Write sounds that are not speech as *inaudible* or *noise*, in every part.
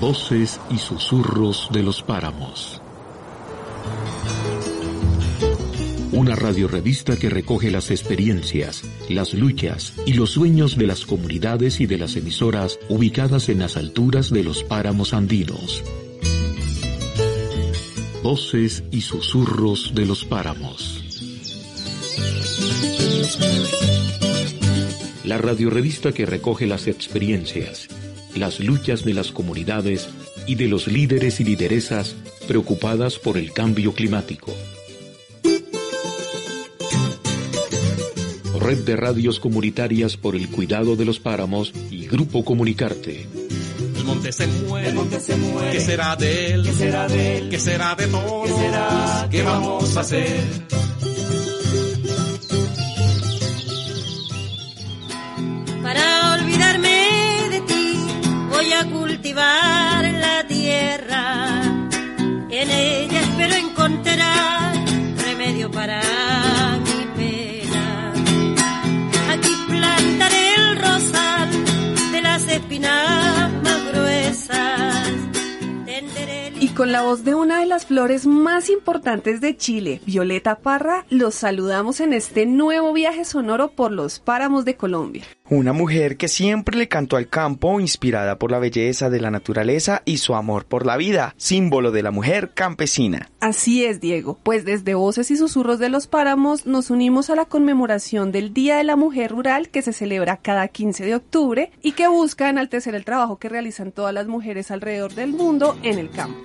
Voces y susurros de los páramos. Una radiorevista que recoge las experiencias, las luchas y los sueños de las comunidades y de las emisoras ubicadas en las alturas de los páramos andinos. Voces y susurros de los páramos. La radiorevista que recoge las experiencias, las luchas de las comunidades y de los líderes y lideresas preocupadas por el cambio climático. Red de Radios Comunitarias por el Cuidado de los Páramos y Grupo Comunicarte. El monte se muere, el monte se muere. ¿Qué será de él? ¿Qué será de él? ¿Qué será de todos? ¿Qué será? ¿Qué vamos a hacer? parar. Con la voz de una de las flores más importantes de Chile, Violeta Parra, los saludamos en este nuevo viaje sonoro por los páramos de Colombia. Una mujer que siempre le cantó al campo, inspirada por la belleza de la naturaleza y su amor por la vida, símbolo de la mujer campesina. Así es, Diego, pues desde Voces y Susurros de los Páramos nos unimos a la conmemoración del Día de la Mujer Rural que se celebra cada 15 de octubre y que busca enaltecer el trabajo que realizan todas las mujeres alrededor del mundo en el campo.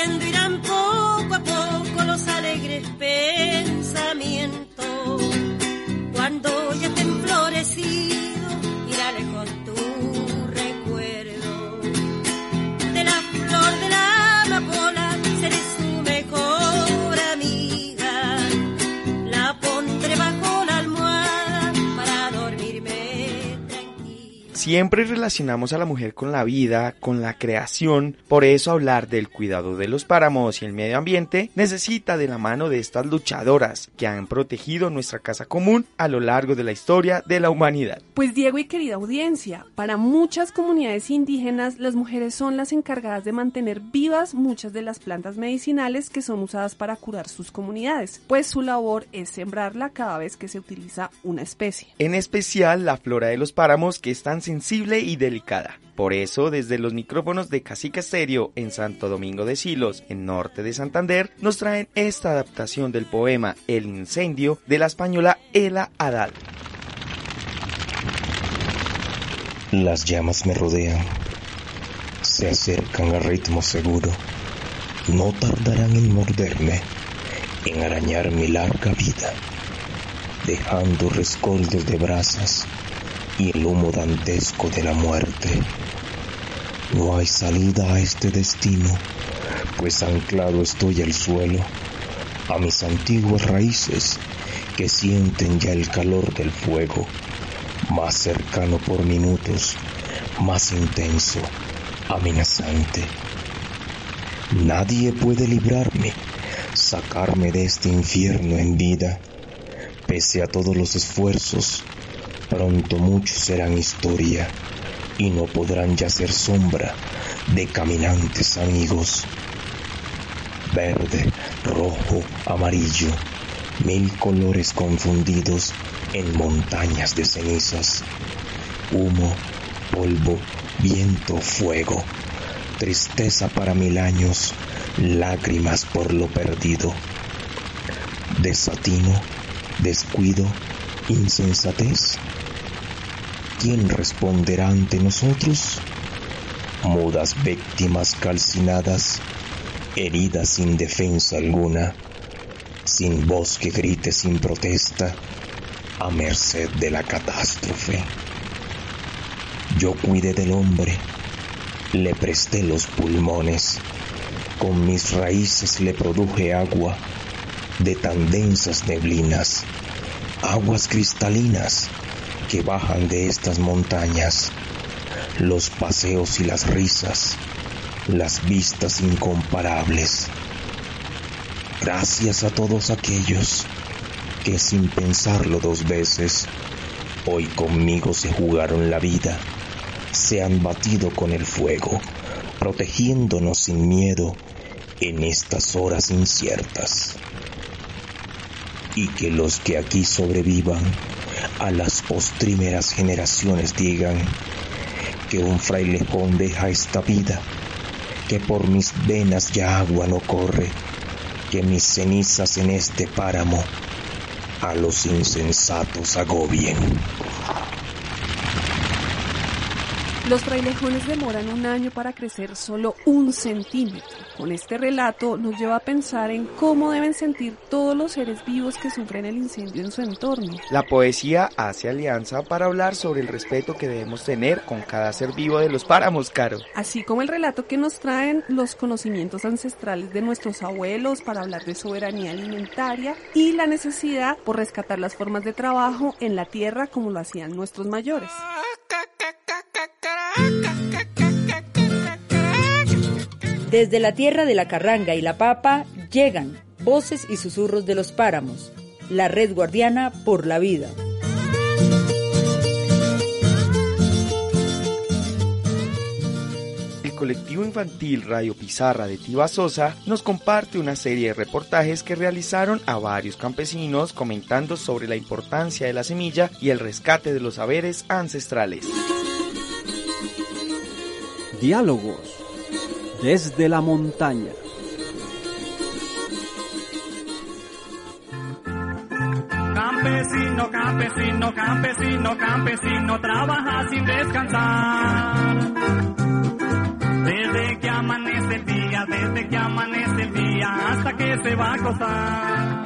Creciendo irán poco a poco los alegres pensamientos. Cuando ya estén florecidos, Siempre relacionamos a la mujer con la vida, con la creación, por eso hablar del cuidado de los páramos y el medio ambiente necesita de la mano de estas luchadoras que han protegido nuestra casa común a lo largo de la historia de la humanidad. Pues Diego y querida audiencia, para muchas comunidades indígenas las mujeres son las encargadas de mantener vivas muchas de las plantas medicinales que son usadas para curar sus comunidades, pues su labor es sembrarla cada vez que se utiliza una especie. En especial la flora de los páramos que es tan sensible y delicada. Por eso, desde los micrófonos de Cacique Estéreo en Santo Domingo de Silos, en norte de Santander, nos traen esta adaptación del poema El incendio de la española Ela Adal. Las llamas me rodean, se acercan a ritmo seguro, no tardarán en morderme, en arañar mi larga vida, dejando rescoldos de brasas y el humo dantesco de la muerte. No hay salida a este destino, pues anclado estoy al suelo, a mis antiguas raíces que sienten ya el calor del fuego más cercano por minutos, más intenso, amenazante. Nadie puede librarme, sacarme de este infierno en vida. Pese a todos los esfuerzos, pronto muchos serán historia y no podrán ya ser sombra de caminantes amigos. Verde, rojo, amarillo, mil colores confundidos en montañas de cenizas, humo, polvo, viento, fuego, tristeza para mil años, lágrimas por lo perdido, desatino, descuido, insensatez. ¿Quién responderá ante nosotros? Mudas víctimas calcinadas, heridas sin defensa alguna, sin voz que grite sin protesta, a merced de la catástrofe. Yo cuidé del hombre, le presté los pulmones, con mis raíces le produje agua de tan densas neblinas, aguas cristalinas que bajan de estas montañas, los paseos y las risas, las vistas incomparables. Gracias a todos aquellos que sin pensarlo dos veces, hoy conmigo se jugaron la vida, se han batido con el fuego, protegiéndonos sin miedo en estas horas inciertas. Y que los que aquí sobrevivan a las postrimeras generaciones digan que un frailejón deja esta vida, que por mis venas ya agua no corre, que mis cenizas en este páramo a los insensatos agobien. Los frailejones demoran un año para crecer solo un centímetro. Con este relato nos lleva a pensar en cómo deben sentir todos los seres vivos que sufren el incendio en su entorno. La poesía hace alianza para hablar sobre el respeto que debemos tener con cada ser vivo de los páramos, Caro. Así como el relato que nos traen los conocimientos ancestrales de nuestros abuelos para hablar de soberanía alimentaria y la necesidad por rescatar las formas de trabajo en la tierra como lo hacían nuestros mayores. Desde la tierra de la carranga y la papa llegan voces y susurros de los páramos, la red guardiana por la vida. El colectivo infantil Radio Pizarra de Tiva Sosa nos comparte una serie de reportajes que realizaron a varios campesinos comentando sobre la importancia de la semilla y el rescate de los saberes ancestrales. Diálogos desde la montaña. Campesino, campesino, campesino, campesino, trabaja sin descansar. Desde que amanece el día, desde que amanece el día, hasta que se va a acostar.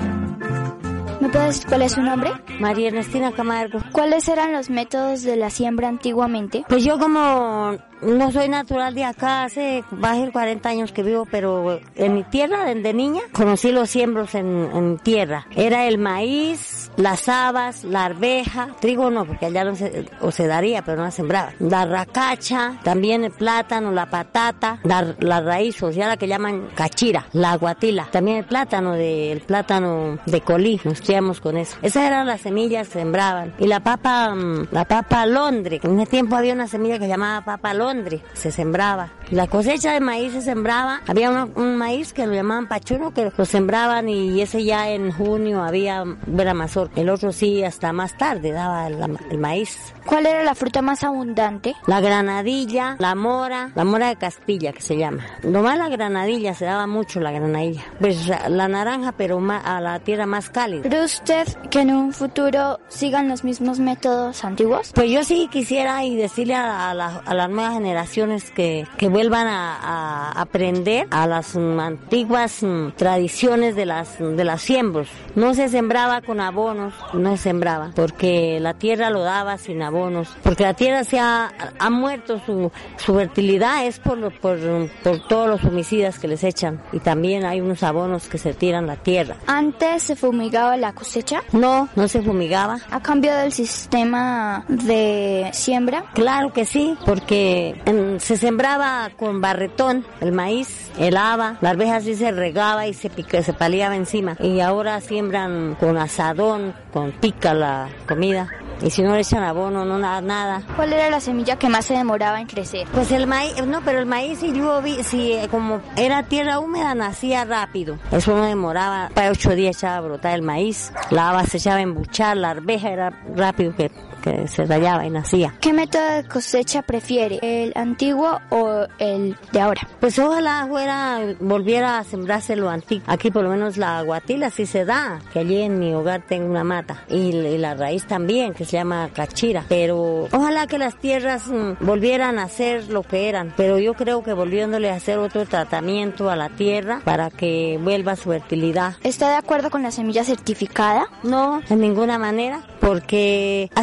¿Me puedes decir cuál es su nombre? María Ernestina Camargo. ¿Cuáles eran los métodos de la siembra antiguamente? Pues yo como no soy natural de acá, hace más de 40 años que vivo, pero en mi tierra, desde niña, conocí los siembros en, en tierra. Era el maíz, las habas, la arveja, trigo no, porque allá no se, o se daría, pero no la sembraba. La racacha, también el plátano, la patata, la, la raíz, o sea, la que llaman cachira, la guatila, también el plátano de, el plátano de colí, nos con eso. Esas eran las semillas que sembraban. Y la papa, mm, la papa londre, en ese tiempo había una semilla que llamaba papa londre, se sembraba. La cosecha de maíz se sembraba, había un, un maíz que lo llamaban pachuno, que lo sembraban y ese ya en junio había, era mazorca. El otro sí hasta más tarde daba el, el maíz. ¿Cuál era la fruta más abundante? La granadilla, la mora, la mora de Castilla que se llama. Nomás la granadilla, se daba mucho la granadilla. Pues la naranja, pero más, a la tierra más cálida. ¿Cree usted que en un futuro sigan los mismos métodos antiguos? Pues yo sí quisiera y decirle a, a, la, a las nuevas generaciones que, que vuelvan a, a, aprender a las um, antiguas um, tradiciones de las, de las siembros. No se sembraba con abonos, no se sembraba, porque la tierra lo daba sin abonos porque la tierra se ha, ha muerto su, su fertilidad es por, por, por todos los homicidas que les echan y también hay unos abonos que se tiran la tierra. ¿Antes se fumigaba la cosecha? No, no se fumigaba. ¿Ha cambiado el sistema de siembra? Claro que sí, porque en, se sembraba con barretón el maíz, el haba, la arveja sí se regaba y se, pica, se paliaba encima y ahora siembran con asadón, con pica la comida. Y si no le echan abono, no nada, nada. ¿Cuál era la semilla que más se demoraba en crecer? Pues el maíz, no, pero el maíz si yo vi, si como era tierra húmeda nacía rápido. Eso no demoraba, para ocho días echaba a brotar el maíz. La haba se echaba a embuchar, la arveja era rápido que que se rayaba y nacía. ¿Qué método de cosecha prefiere? ¿El antiguo o el de ahora? Pues ojalá fuera, volviera a sembrarse lo antiguo. Aquí por lo menos la aguatila sí se da, que allí en mi hogar tengo una mata. Y, y la raíz también, que se llama cachira. Pero ojalá que las tierras mmm, volvieran a ser lo que eran. Pero yo creo que volviéndole a hacer otro tratamiento a la tierra para que vuelva su fertilidad. ¿Está de acuerdo con la semilla certificada? No, en ninguna manera. porque a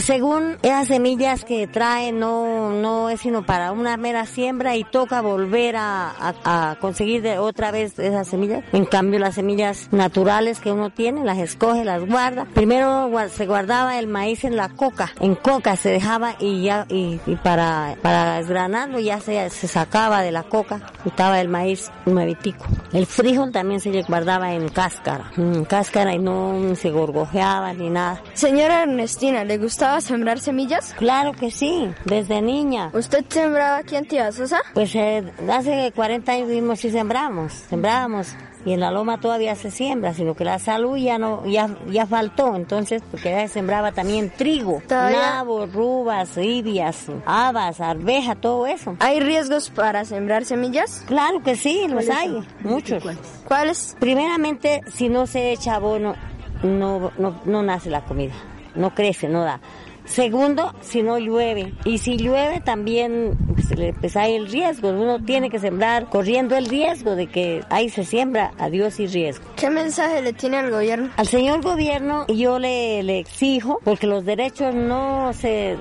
esas semillas que traen no, no es sino para una mera siembra y toca volver a, a, conseguir de otra vez esas semillas. En cambio las semillas naturales que uno tiene, las escoge, las guarda. Primero se guardaba el maíz en la coca, en coca se dejaba y ya y, para, para desgranarlo ya se, se sacaba de la coca y estaba el maíz nuevitico. El frijol también se guardaba en cáscara, en cáscara y no se gorgojeaba ni nada. Señora Ernestina, ¿le gustaba sembrar semillas? Claro que sí, desde niña. ¿Usted sembraba aquí en Sosa? Pues eh, hace 40 años vimos y sembramos, sembrábamos y en la loma todavía se siembra, sino que la salud ya no ya ya faltó, entonces porque ya se sembraba también trigo, nabos, rubas, ibias, habas, arveja, todo eso. ¿Hay riesgos para sembrar semillas? Claro que sí, los hay, muchos. ¿Cuáles? Primeramente, si no se echa abono, no, no, no nace la comida, no crece, no da. Segundo, si no llueve. Y si llueve también pues, pues, hay el riesgo. Uno tiene que sembrar corriendo el riesgo de que ahí se siembra adiós y riesgo. ¿Qué mensaje le tiene al gobierno? Al señor gobierno yo le, le exijo, porque los derechos no se,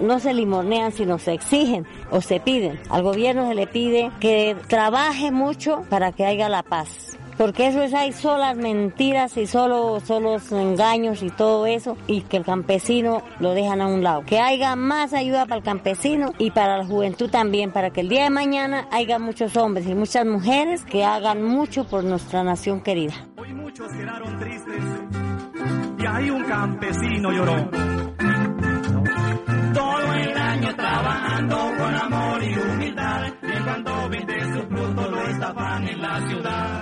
no se limonean, sino se exigen o se piden. Al gobierno se le pide que trabaje mucho para que haya la paz porque eso es hay solas mentiras y solo solos engaños y todo eso y que el campesino lo dejan a un lado. Que haya más ayuda para el campesino y para la juventud también, para que el día de mañana haya muchos hombres y muchas mujeres que hagan mucho por nuestra nación querida. Hoy muchos quedaron tristes y hay un campesino lloró. Todo el año trabajando con amor y humildad y cuando vende su fruto lo estaban en la ciudad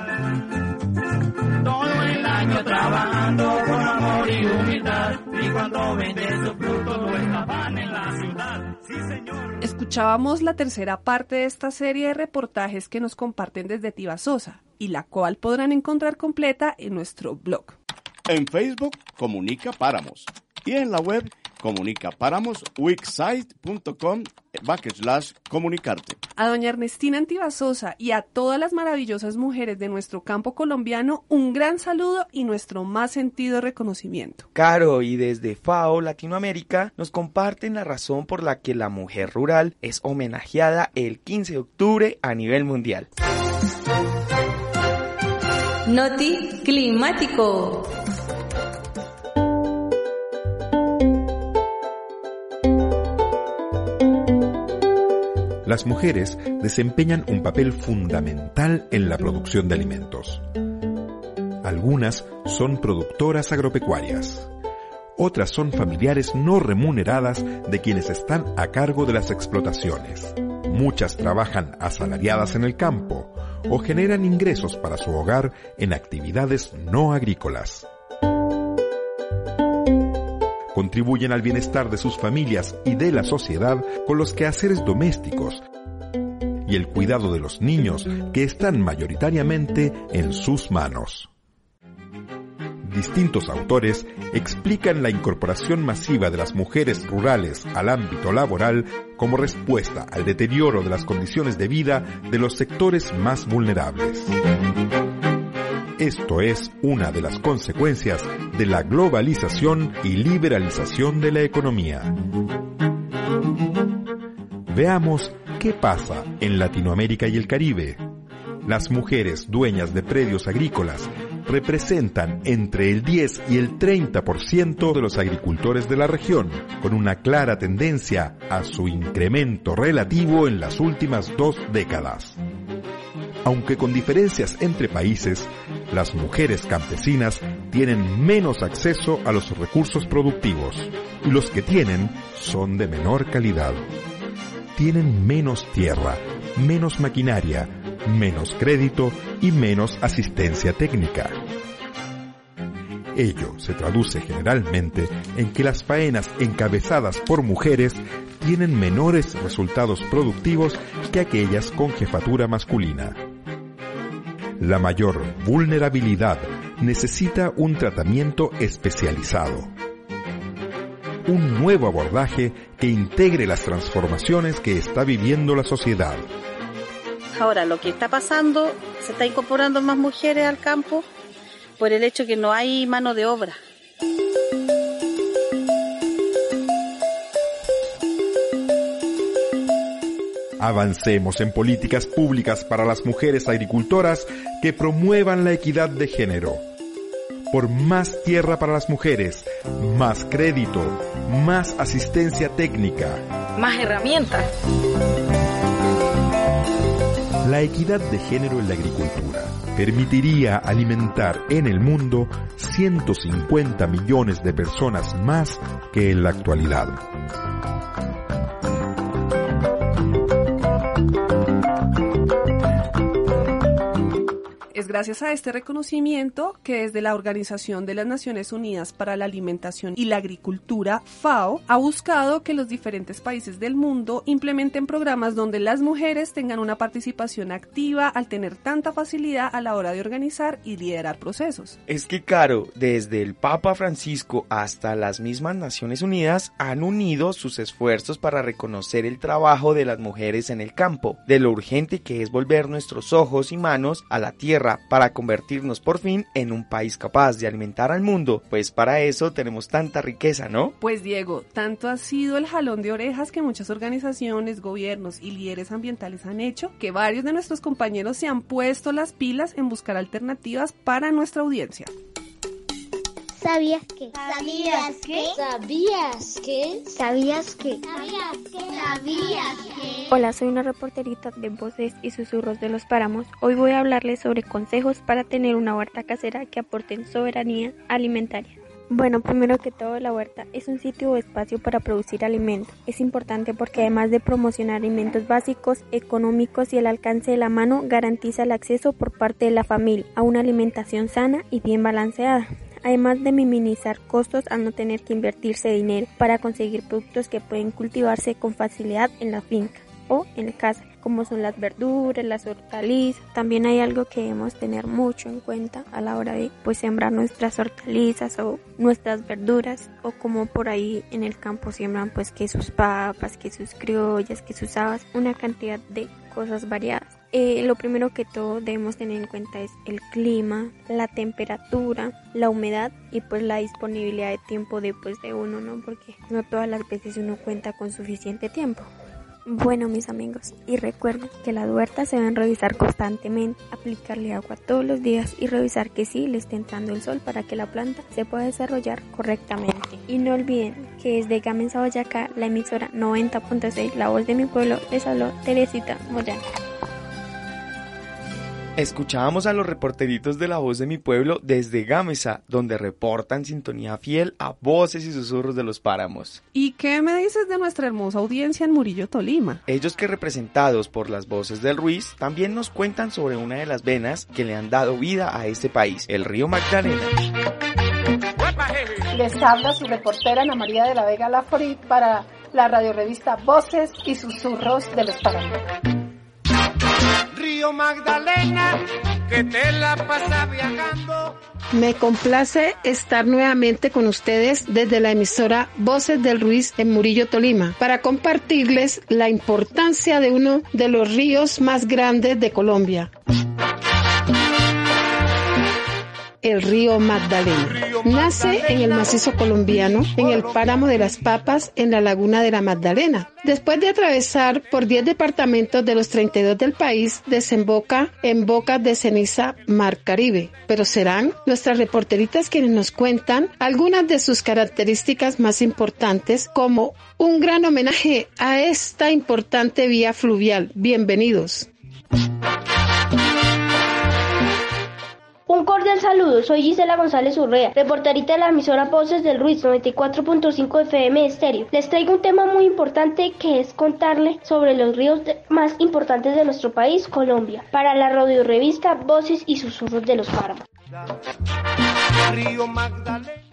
trabajando con amor y humildad. Y cuando vende su fruto lo estaban en la ciudad. Sí, señor. Escuchábamos la tercera parte de esta serie de reportajes que nos comparten desde Tibasosa y la cual podrán encontrar completa en nuestro blog. En Facebook, Comunica Páramos. Y en la web comunicaparamos.wixsite.com backslash comunicarte. A doña Ernestina Antibasosa y a todas las maravillosas mujeres de nuestro campo colombiano, un gran saludo y nuestro más sentido reconocimiento. Caro, y desde FAO Latinoamérica nos comparten la razón por la que la mujer rural es homenajeada el 15 de octubre a nivel mundial. Noti Climático. Las mujeres desempeñan un papel fundamental en la producción de alimentos. Algunas son productoras agropecuarias. Otras son familiares no remuneradas de quienes están a cargo de las explotaciones. Muchas trabajan asalariadas en el campo o generan ingresos para su hogar en actividades no agrícolas contribuyen al bienestar de sus familias y de la sociedad con los quehaceres domésticos y el cuidado de los niños que están mayoritariamente en sus manos. Distintos autores explican la incorporación masiva de las mujeres rurales al ámbito laboral como respuesta al deterioro de las condiciones de vida de los sectores más vulnerables. Esto es una de las consecuencias de la globalización y liberalización de la economía. Veamos qué pasa en Latinoamérica y el Caribe. Las mujeres dueñas de predios agrícolas representan entre el 10 y el 30% de los agricultores de la región, con una clara tendencia a su incremento relativo en las últimas dos décadas. Aunque con diferencias entre países, las mujeres campesinas tienen menos acceso a los recursos productivos y los que tienen son de menor calidad. Tienen menos tierra, menos maquinaria, menos crédito y menos asistencia técnica. Ello se traduce generalmente en que las faenas encabezadas por mujeres tienen menores resultados productivos que aquellas con jefatura masculina. La mayor vulnerabilidad necesita un tratamiento especializado. Un nuevo abordaje que integre las transformaciones que está viviendo la sociedad. Ahora, lo que está pasando, se está incorporando más mujeres al campo por el hecho que no hay mano de obra. Avancemos en políticas públicas para las mujeres agricultoras que promuevan la equidad de género. Por más tierra para las mujeres, más crédito, más asistencia técnica, más herramientas. La equidad de género en la agricultura permitiría alimentar en el mundo 150 millones de personas más que en la actualidad. Gracias a este reconocimiento que desde la Organización de las Naciones Unidas para la Alimentación y la Agricultura, FAO, ha buscado que los diferentes países del mundo implementen programas donde las mujeres tengan una participación activa al tener tanta facilidad a la hora de organizar y liderar procesos. Es que, Caro, desde el Papa Francisco hasta las mismas Naciones Unidas han unido sus esfuerzos para reconocer el trabajo de las mujeres en el campo, de lo urgente que es volver nuestros ojos y manos a la tierra para convertirnos por fin en un país capaz de alimentar al mundo, pues para eso tenemos tanta riqueza, ¿no? Pues Diego, tanto ha sido el jalón de orejas que muchas organizaciones, gobiernos y líderes ambientales han hecho, que varios de nuestros compañeros se han puesto las pilas en buscar alternativas para nuestra audiencia. ¿Sabías que? ¿Sabías que? ¿Sabías que? ¿Sabías que? ¿Sabías que? ¿Sabías que? Hola, soy una reporterita de Voces y Susurros de los Páramos. Hoy voy a hablarles sobre consejos para tener una huerta casera que aporten soberanía alimentaria. Bueno, primero que todo, la huerta es un sitio o espacio para producir alimentos. Es importante porque además de promocionar alimentos básicos, económicos y al alcance de la mano, garantiza el acceso por parte de la familia a una alimentación sana y bien balanceada además de minimizar costos al no tener que invertirse dinero para conseguir productos que pueden cultivarse con facilidad en la finca o en casa, como son las verduras, las hortalizas. También hay algo que debemos tener mucho en cuenta a la hora de pues sembrar nuestras hortalizas o nuestras verduras o como por ahí en el campo siembran pues que sus papas, que sus criollas, que sus habas, una cantidad de cosas variadas. Eh, lo primero que todo debemos tener en cuenta es el clima, la temperatura, la humedad y pues la disponibilidad de tiempo después de uno, ¿no? Porque no todas las veces uno cuenta con suficiente tiempo. Bueno mis amigos, y recuerden que las huertas se deben revisar constantemente, aplicarle agua todos los días y revisar que sí le esté entrando el sol para que la planta se pueda desarrollar correctamente. Y no olviden que desde Gamensa Boyacá, la emisora 90.6, la voz de mi pueblo, les habló Teresita Moyano. Escuchábamos a los reporteritos de la voz de mi pueblo desde Gámeza, donde reportan sintonía fiel a voces y susurros de los páramos. ¿Y qué me dices de nuestra hermosa audiencia en Murillo, Tolima? Ellos que representados por las voces del Ruiz también nos cuentan sobre una de las venas que le han dado vida a este país, el río Magdalena. Les habla su reportera Ana María de la Vega Laforit para la radiorevista Voces y Susurros de los Páramos. Magdalena, que te la pasa viajando. Me complace estar nuevamente con ustedes desde la emisora Voces del Ruiz en Murillo, Tolima, para compartirles la importancia de uno de los ríos más grandes de Colombia el río Magdalena. Nace en el macizo colombiano, en el páramo de las Papas, en la laguna de la Magdalena. Después de atravesar por 10 departamentos de los 32 del país, desemboca en Bocas de Ceniza, Mar Caribe. Pero serán nuestras reporteritas quienes nos cuentan algunas de sus características más importantes como un gran homenaje a esta importante vía fluvial. Bienvenidos. Un cordial saludo, soy Gisela González Urrea, reporterita de la emisora Voces del Ruiz 94.5 FM Estéreo. Les traigo un tema muy importante que es contarle sobre los ríos más importantes de nuestro país, Colombia, para la radio revista Voces y Susurros de los Páramos.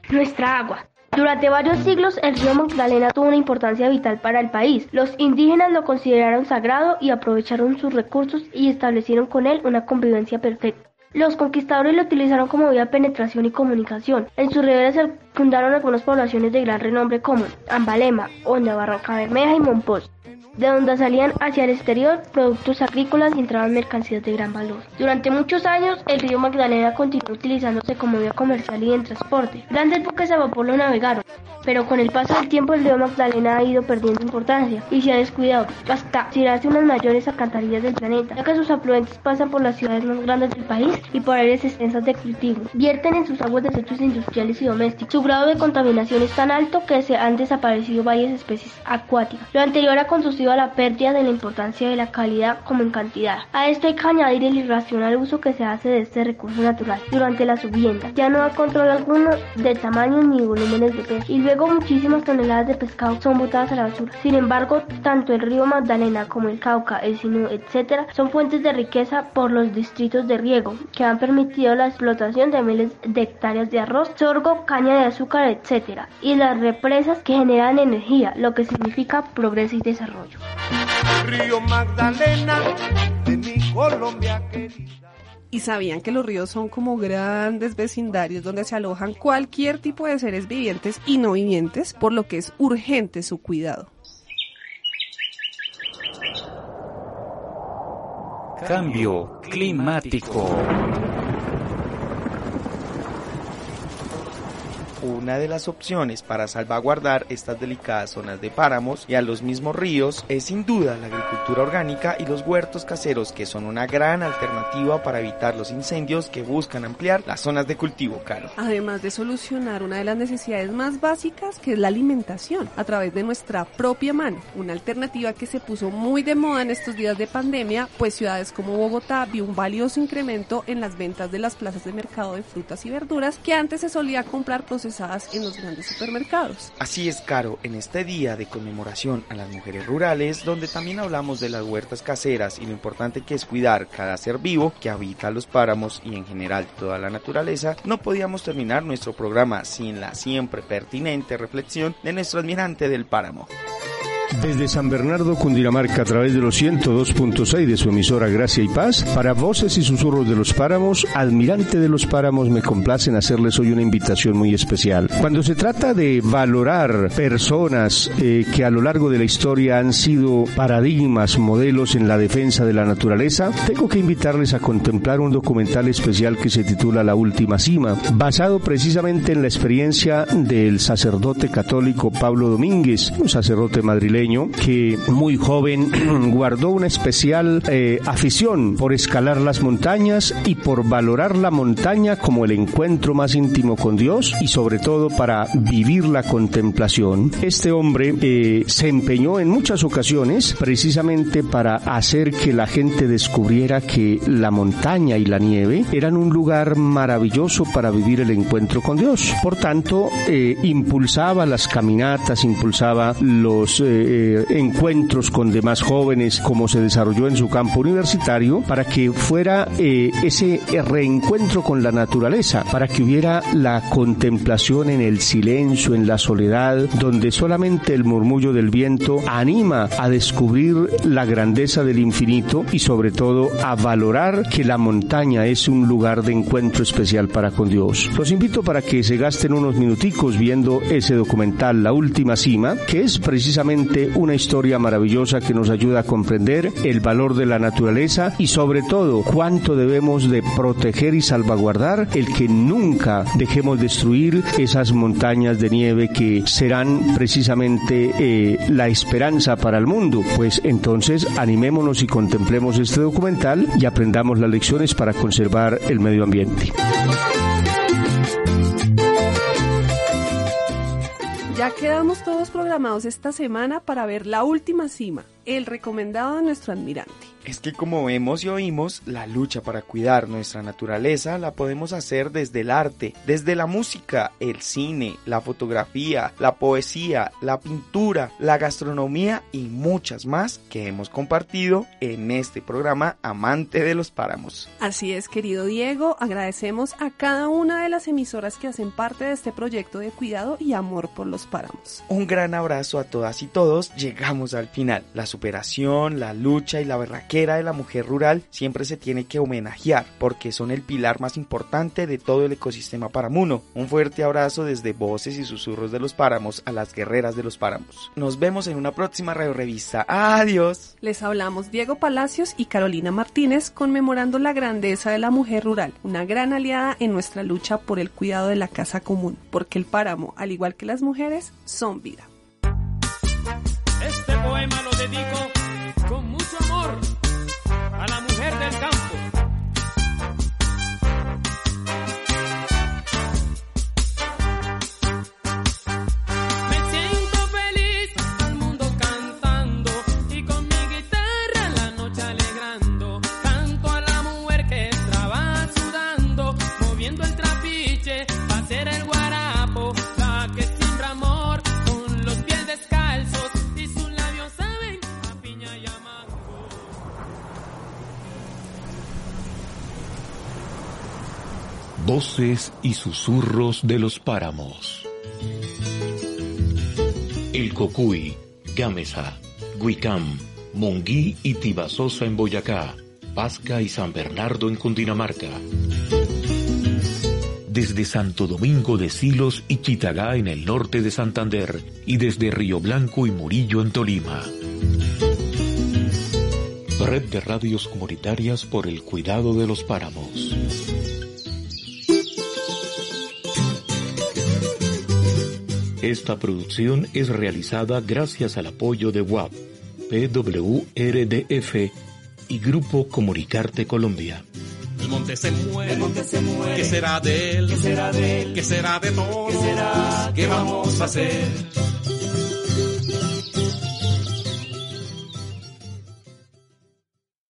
Nuestra agua. Durante varios siglos el río Magdalena tuvo una importancia vital para el país. Los indígenas lo consideraron sagrado y aprovecharon sus recursos y establecieron con él una convivencia perfecta. Los conquistadores lo utilizaron como vía de penetración y comunicación. En sus riberas se fundaron algunas poblaciones de gran renombre como Ambalema, Honda, Barranca Bermeja y Monpós, de donde salían hacia el exterior productos agrícolas y entraban mercancías de gran valor. Durante muchos años, el río Magdalena continuó utilizándose como vía comercial y de transporte. Grandes buques a vapor lo navegaron. pero con el paso del tiempo el río Magdalena ha ido perdiendo importancia y se ha descuidado hasta tirarse unas mayores alcantarillas del planeta, ya que sus afluentes pasan por las ciudades más grandes del país y por áreas extensas de cultivo. Vierten en sus aguas desechos industriales y domésticos. Su grado de contaminación es tan alto que se han desaparecido varias especies acuáticas. Lo anterior ha conducido a la pérdida de la importancia de la calidad como en cantidad. A esto hay que añadir el irracional uso que se hace de este recurso natural durante la subienda. Ya no hay control alguno de tamaño ni volúmenes de pez y luego muchísimas toneladas de pescado son botadas a la basura. Sin embargo, tanto el río Magdalena como el Cauca, el Sinú, etc. son fuentes de riqueza por los distritos de riego que han permitido la explotación de miles de hectáreas de arroz, sorgo, caña de azúcar, etc. y las represas que generan energía, lo que significa progreso y desarrollo. Río Magdalena de mi Colombia querida. ¿Y sabían que los ríos son como grandes vecindarios donde se alojan cualquier tipo de seres vivientes y no vivientes, por lo que es urgente su cuidado? Cambio climático. Una de las opciones para salvaguardar estas delicadas zonas de páramos y a los mismos ríos es sin duda la agricultura orgánica y los huertos caseros que son una gran alternativa para evitar los incendios que buscan ampliar las zonas de cultivo caro. Además de solucionar una de las necesidades más básicas que es la alimentación a través de nuestra propia mano, una alternativa que se puso muy de moda en estos días de pandemia, pues ciudades como Bogotá vio un valioso incremento en las ventas de las plazas de mercado de frutas y verduras que antes se solía comprar procesadas en los grandes supermercados. Así es, Caro, en este día de conmemoración a las mujeres rurales, donde también hablamos de las huertas caseras y lo importante que es cuidar cada ser vivo que habita los páramos y en general toda la naturaleza, no podíamos terminar nuestro programa sin la siempre pertinente reflexión de nuestro admirante del páramo. Desde San Bernardo, Cundinamarca, a través de los 102.6 de su emisora Gracia y Paz, para voces y susurros de los páramos, admirante de los páramos, me complacen hacerles hoy una invitación muy especial. Cuando se trata de valorar personas eh, que a lo largo de la historia han sido paradigmas, modelos en la defensa de la naturaleza, tengo que invitarles a contemplar un documental especial que se titula La Última Cima, basado precisamente en la experiencia del sacerdote católico Pablo Domínguez, un sacerdote madrileño que muy joven *clears throat* guardó una especial eh, afición por escalar las montañas y por valorar la montaña como el encuentro más íntimo con Dios y sobre todo para vivir la contemplación. Este hombre eh, se empeñó en muchas ocasiones precisamente para hacer que la gente descubriera que la montaña y la nieve eran un lugar maravilloso para vivir el encuentro con Dios. Por tanto, eh, impulsaba las caminatas, impulsaba los eh, encuentros con demás jóvenes, como se desarrolló en su campo universitario, para que fuera eh, ese reencuentro con la naturaleza, para que hubiera la contemplación en el silencio, en la soledad, donde solamente el murmullo del viento anima a descubrir la grandeza del infinito y sobre todo a valorar que la montaña es un lugar de encuentro especial para con Dios. Los invito para que se gasten unos minuticos viendo ese documental La Última Cima, que es precisamente una historia maravillosa que nos ayuda a comprender el valor de la naturaleza y sobre todo cuánto debemos de proteger y salvaguardar el que nunca dejemos destruir esas montañas de nieve que serán precisamente eh, la esperanza para el mundo. Pues entonces animémonos y contemplemos este documental y aprendamos las lecciones para conservar el medio ambiente. Ya quedamos todos programados esta semana para ver la última cima, el recomendado de nuestro admirante. Es que como vemos y oímos, la lucha para cuidar nuestra naturaleza la podemos hacer desde el arte, desde la música, el cine, la fotografía, la poesía, la pintura, la gastronomía y muchas más que hemos compartido en este programa Amante de los Páramos. Así es, querido Diego, agradecemos a cada una de las emisoras que hacen parte de este proyecto de cuidado y amor por los páramos. Un gran abrazo a todas y todos, llegamos al final, la superación, la lucha y la verdad arquera de la mujer rural siempre se tiene que homenajear porque son el pilar más importante de todo el ecosistema paramuno. Un fuerte abrazo desde Voces y Susurros de los Páramos a las guerreras de los páramos. Nos vemos en una próxima radio revista. Adiós. Les hablamos Diego Palacios y Carolina Martínez conmemorando la grandeza de la mujer rural, una gran aliada en nuestra lucha por el cuidado de la casa común, porque el páramo, al igual que las mujeres, son vida. Este poema lo dedico con mucho amor Voces y susurros de los páramos. El Cocuy, Gámeza, Guicam, Monguí y Tibasosa en Boyacá, Pasca y San Bernardo en Cundinamarca. Desde Santo Domingo de Silos y Chitagá en el norte de Santander y desde Río Blanco y Murillo en Tolima. Red de radios comunitarias por el cuidado de los páramos. Esta producción es realizada gracias al apoyo de WAP, PWRDF y Grupo Comunicarte Colombia. El monte se muere, ¿qué será de él? ¿Qué será de él? ¿Qué será de todo? ¿Qué será? ¿Qué vamos a hacer?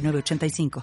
906985.